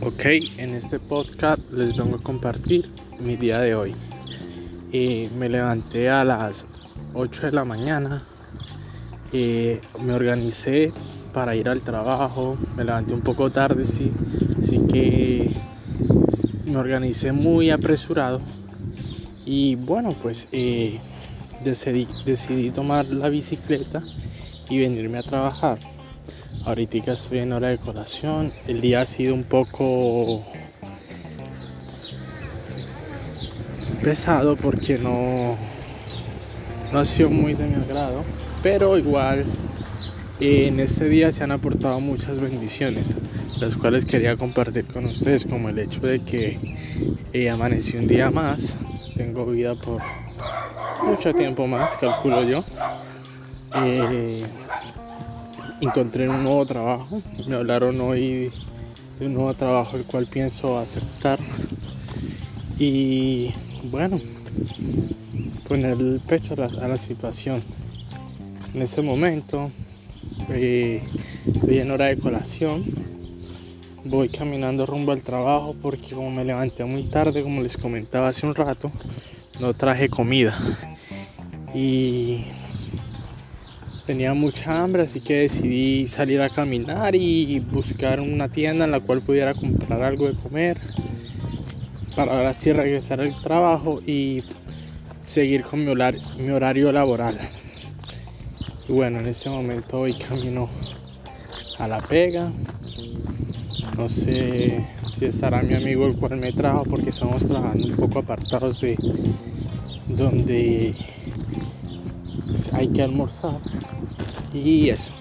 Ok, en este podcast les vengo a compartir mi día de hoy. Eh, me levanté a las 8 de la mañana, eh, me organicé para ir al trabajo, me levanté un poco tarde, sí, así que me organicé muy apresurado y bueno, pues eh, decidí, decidí tomar la bicicleta y venirme a trabajar. Ahorita estoy en hora de colación. El día ha sido un poco pesado porque no, no ha sido muy de mi agrado. Pero igual en este día se han aportado muchas bendiciones, las cuales quería compartir con ustedes, como el hecho de que eh, amanecí un día más, tengo vida por mucho tiempo más, calculo yo. Eh, encontré un nuevo trabajo. Me hablaron hoy de un nuevo trabajo el cual pienso aceptar. Y bueno, poner el pecho a la, situación. En ese momento eh, estoy en hora de colación. Voy caminando rumbo al trabajo porque como me levanté muy tarde, como les comentaba hace un rato, no traje comida. Y tenía mucha hambre, así que decidí salir a caminar y buscar una tienda en la cual pudiera comprar algo de comer para ahora sí regresar al trabajo y seguir con mi horario, laboral. Y bueno, en este momento hoy camino a la pega. No sé si estará mi amigo el cual me trajo porque estamos trabajando un poco apartados de donde hay que almorzar y eso.